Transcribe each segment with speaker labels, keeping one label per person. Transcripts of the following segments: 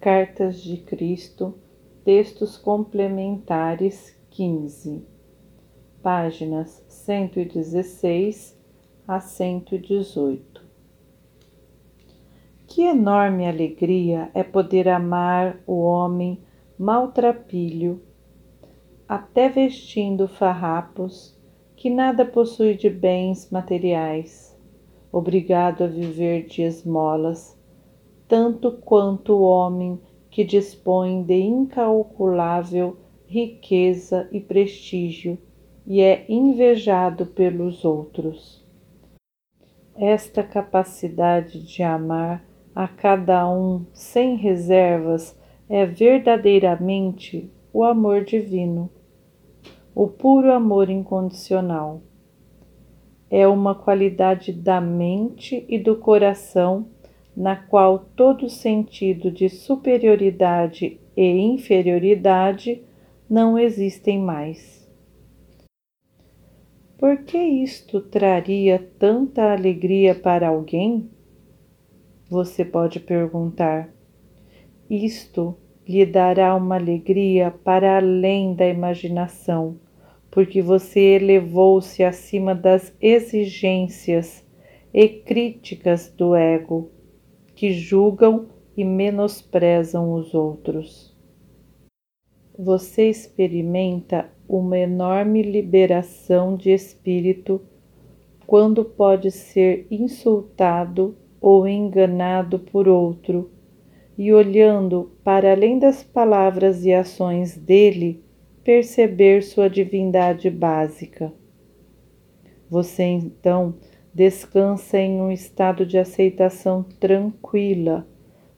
Speaker 1: Cartas de Cristo, textos complementares 15, páginas 116 a 118. Que enorme alegria é poder amar o homem maltrapilho, até vestindo farrapos, que nada possui de bens materiais, obrigado a viver de esmolas, tanto quanto o homem que dispõe de incalculável riqueza e prestígio e é invejado pelos outros. Esta capacidade de amar a cada um sem reservas é verdadeiramente o amor divino, o puro amor incondicional. É uma qualidade da mente e do coração na qual todo sentido de superioridade e inferioridade não existem mais. Por que isto traria tanta alegria para alguém? Você pode perguntar. Isto lhe dará uma alegria para além da imaginação, porque você elevou-se acima das exigências e críticas do ego, que julgam e menosprezam os outros. Você experimenta uma enorme liberação de espírito quando pode ser insultado ou enganado por outro e olhando para além das palavras e ações dele, perceber sua divindade básica. Você então descansa em um estado de aceitação tranquila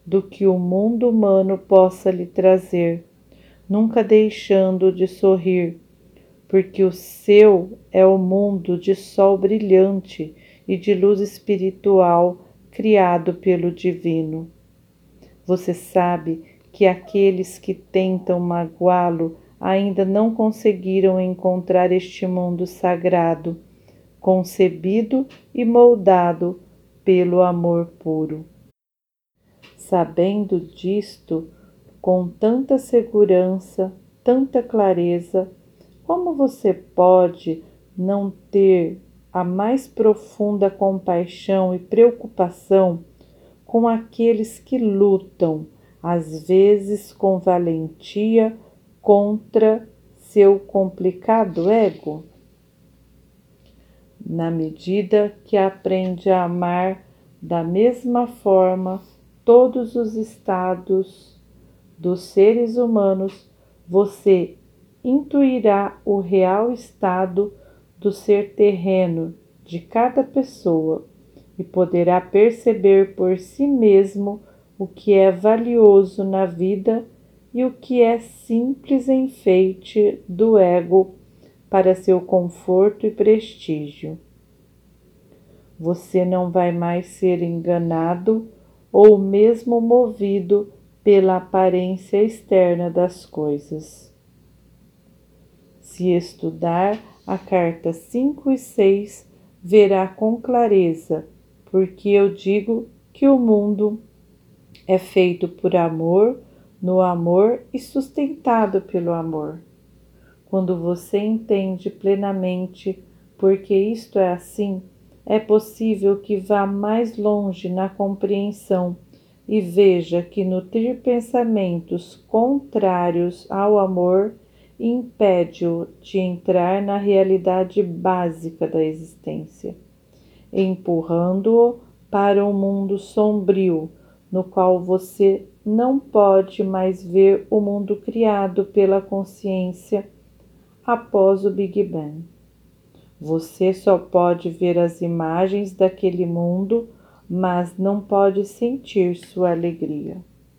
Speaker 1: do que o mundo humano possa lhe trazer, nunca deixando de sorrir, porque o seu é o mundo de sol brilhante e de luz espiritual criado pelo Divino. Você sabe que aqueles que tentam magoá-lo ainda não conseguiram encontrar este mundo sagrado, concebido e moldado pelo amor puro. Sabendo disto com tanta segurança, tanta clareza, como você pode não ter a mais profunda compaixão e preocupação com aqueles que lutam, às vezes com valentia, contra seu complicado ego? Na medida que aprende a amar da mesma forma todos os estados dos seres humanos, você intuirá o real estado do ser terreno de cada pessoa e poderá perceber por si mesmo o que é valioso na vida e o que é simples enfeite do ego para seu conforto e prestígio. Você não vai mais ser enganado ou mesmo movido pela aparência externa das coisas. Se estudar a carta 5 e 6 verá com clareza, porque eu digo que o mundo é feito por amor, no amor e sustentado pelo amor. Quando você entende plenamente porque isto é assim, é possível que vá mais longe na compreensão e veja que nutrir pensamentos contrários ao amor impede-o de entrar na realidade básica da existência, empurrando-o para um mundo sombrio, no qual você não pode mais ver o mundo criado pela consciência após o Big Bang. Você só pode ver as imagens daquele mundo, mas não pode sentir sua alegria.